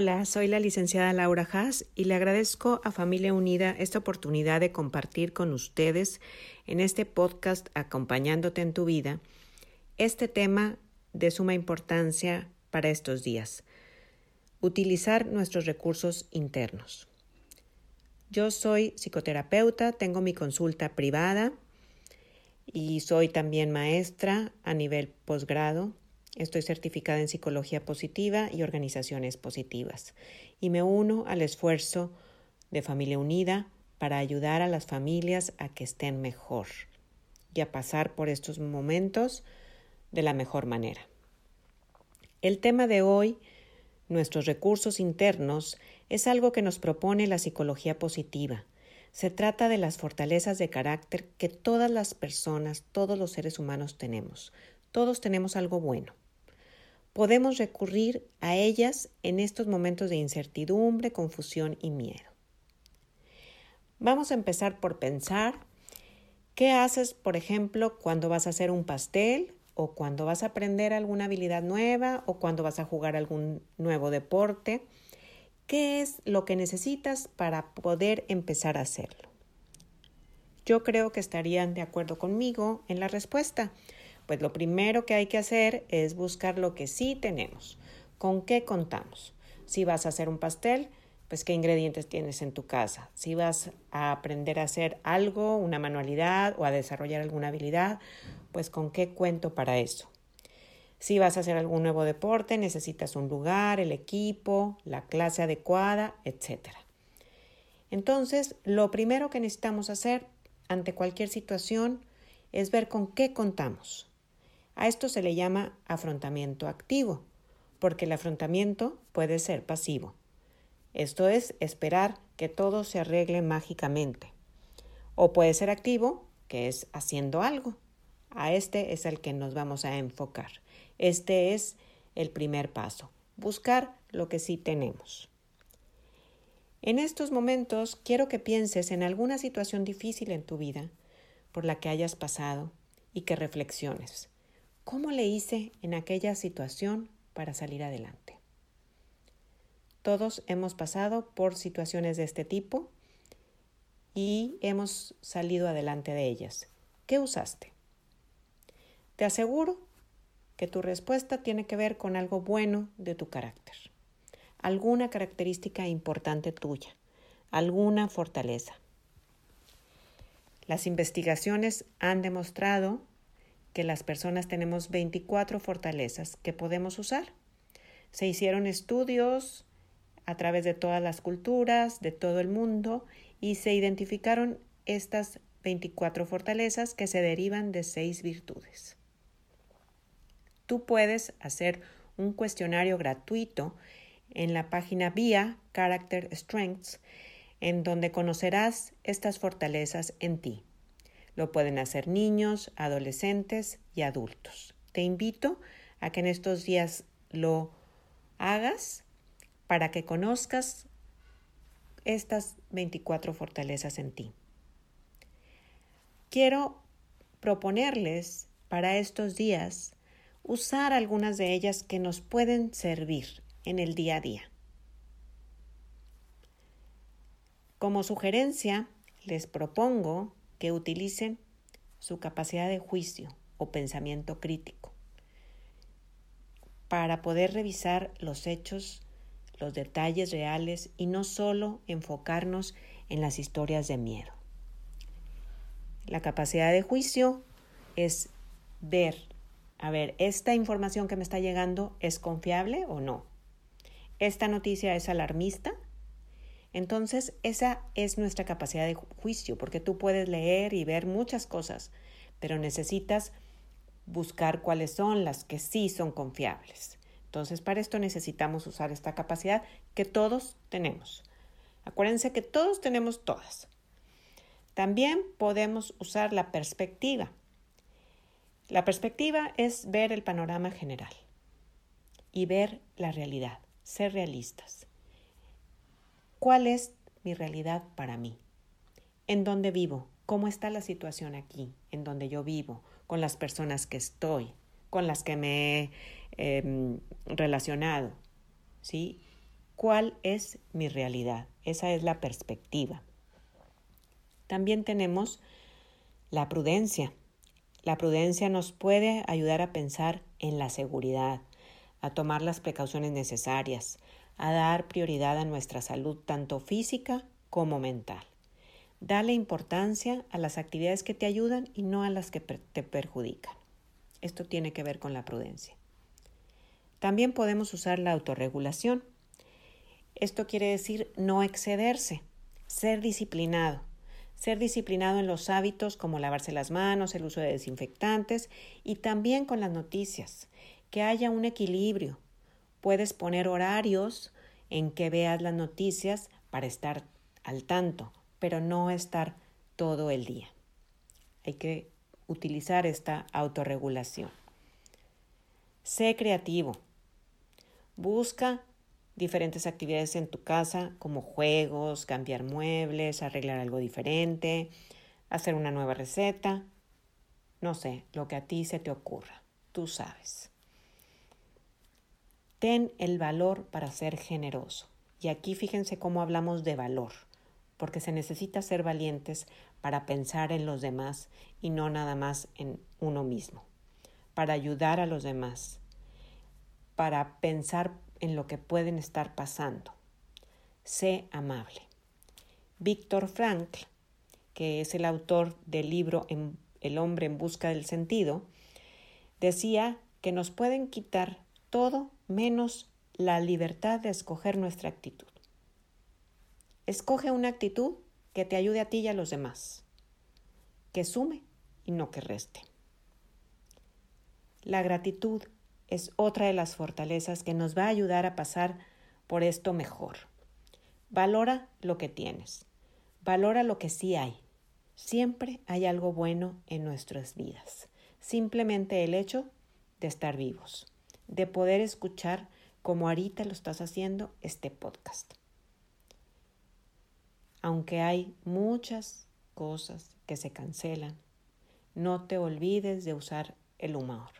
Hola, soy la licenciada Laura Haas y le agradezco a Familia Unida esta oportunidad de compartir con ustedes en este podcast Acompañándote en tu vida este tema de suma importancia para estos días. Utilizar nuestros recursos internos. Yo soy psicoterapeuta, tengo mi consulta privada y soy también maestra a nivel posgrado Estoy certificada en psicología positiva y organizaciones positivas y me uno al esfuerzo de Familia Unida para ayudar a las familias a que estén mejor y a pasar por estos momentos de la mejor manera. El tema de hoy, nuestros recursos internos, es algo que nos propone la psicología positiva. Se trata de las fortalezas de carácter que todas las personas, todos los seres humanos tenemos. Todos tenemos algo bueno podemos recurrir a ellas en estos momentos de incertidumbre, confusión y miedo. Vamos a empezar por pensar qué haces, por ejemplo, cuando vas a hacer un pastel o cuando vas a aprender alguna habilidad nueva o cuando vas a jugar algún nuevo deporte. ¿Qué es lo que necesitas para poder empezar a hacerlo? Yo creo que estarían de acuerdo conmigo en la respuesta. Pues lo primero que hay que hacer es buscar lo que sí tenemos, con qué contamos. Si vas a hacer un pastel, pues qué ingredientes tienes en tu casa. Si vas a aprender a hacer algo, una manualidad o a desarrollar alguna habilidad, pues con qué cuento para eso. Si vas a hacer algún nuevo deporte, necesitas un lugar, el equipo, la clase adecuada, etc. Entonces, lo primero que necesitamos hacer ante cualquier situación es ver con qué contamos. A esto se le llama afrontamiento activo, porque el afrontamiento puede ser pasivo. Esto es esperar que todo se arregle mágicamente. O puede ser activo, que es haciendo algo. A este es el que nos vamos a enfocar. Este es el primer paso, buscar lo que sí tenemos. En estos momentos quiero que pienses en alguna situación difícil en tu vida por la que hayas pasado y que reflexiones. ¿Cómo le hice en aquella situación para salir adelante? Todos hemos pasado por situaciones de este tipo y hemos salido adelante de ellas. ¿Qué usaste? Te aseguro que tu respuesta tiene que ver con algo bueno de tu carácter, alguna característica importante tuya, alguna fortaleza. Las investigaciones han demostrado que las personas tenemos 24 fortalezas que podemos usar. Se hicieron estudios a través de todas las culturas, de todo el mundo, y se identificaron estas 24 fortalezas que se derivan de seis virtudes. Tú puedes hacer un cuestionario gratuito en la página vía Character Strengths, en donde conocerás estas fortalezas en ti. Lo pueden hacer niños, adolescentes y adultos. Te invito a que en estos días lo hagas para que conozcas estas 24 fortalezas en ti. Quiero proponerles para estos días usar algunas de ellas que nos pueden servir en el día a día. Como sugerencia, les propongo que utilicen su capacidad de juicio o pensamiento crítico para poder revisar los hechos, los detalles reales y no solo enfocarnos en las historias de miedo. La capacidad de juicio es ver, a ver, ¿esta información que me está llegando es confiable o no? ¿Esta noticia es alarmista? Entonces, esa es nuestra capacidad de juicio, porque tú puedes leer y ver muchas cosas, pero necesitas buscar cuáles son las que sí son confiables. Entonces, para esto necesitamos usar esta capacidad que todos tenemos. Acuérdense que todos tenemos todas. También podemos usar la perspectiva. La perspectiva es ver el panorama general y ver la realidad, ser realistas. ¿Cuál es mi realidad para mí? ¿En dónde vivo? ¿Cómo está la situación aquí, en donde yo vivo, con las personas que estoy, con las que me he em, relacionado? ¿Sí? ¿Cuál es mi realidad? Esa es la perspectiva. También tenemos la prudencia. La prudencia nos puede ayudar a pensar en la seguridad, a tomar las precauciones necesarias, a dar prioridad a nuestra salud tanto física como mental. Dale importancia a las actividades que te ayudan y no a las que te perjudican. Esto tiene que ver con la prudencia. También podemos usar la autorregulación. Esto quiere decir no excederse, ser disciplinado. Ser disciplinado en los hábitos como lavarse las manos, el uso de desinfectantes y también con las noticias. Que haya un equilibrio. Puedes poner horarios en que veas las noticias para estar al tanto, pero no estar todo el día. Hay que utilizar esta autorregulación. Sé creativo. Busca diferentes actividades en tu casa como juegos, cambiar muebles, arreglar algo diferente, hacer una nueva receta. No sé, lo que a ti se te ocurra. Tú sabes. Ten el valor para ser generoso. Y aquí fíjense cómo hablamos de valor porque se necesita ser valientes para pensar en los demás y no nada más en uno mismo, para ayudar a los demás, para pensar en lo que pueden estar pasando. Sé amable. Víctor Frankl, que es el autor del libro El hombre en busca del sentido, decía que nos pueden quitar todo menos la libertad de escoger nuestra actitud. Escoge una actitud que te ayude a ti y a los demás, que sume y no que reste. La gratitud es otra de las fortalezas que nos va a ayudar a pasar por esto mejor. Valora lo que tienes, valora lo que sí hay. Siempre hay algo bueno en nuestras vidas. Simplemente el hecho de estar vivos, de poder escuchar como ahorita lo estás haciendo este podcast aunque hay muchas cosas que se cancelan, no te olvides de usar el humor.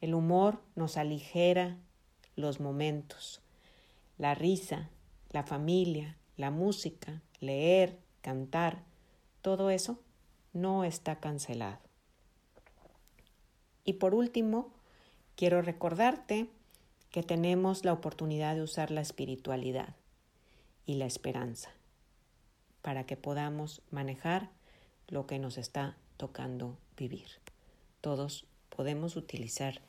El humor nos aligera los momentos. La risa, la familia, la música, leer, cantar, todo eso no está cancelado. Y por último, quiero recordarte que tenemos la oportunidad de usar la espiritualidad y la esperanza para que podamos manejar lo que nos está tocando vivir. Todos podemos utilizar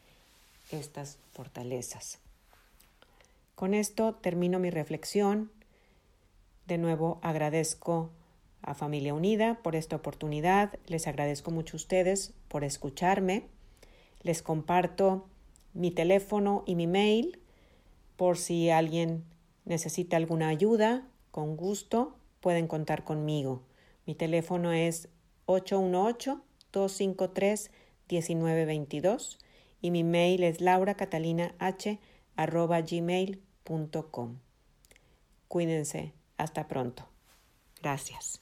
estas fortalezas. Con esto termino mi reflexión. De nuevo agradezco a Familia Unida por esta oportunidad. Les agradezco mucho a ustedes por escucharme. Les comparto mi teléfono y mi mail por si alguien necesita alguna ayuda. Con gusto pueden contar conmigo. Mi teléfono es 818-253-1922 y mi mail es lauracatalinah.gmail.com. Cuídense. Hasta pronto. Gracias.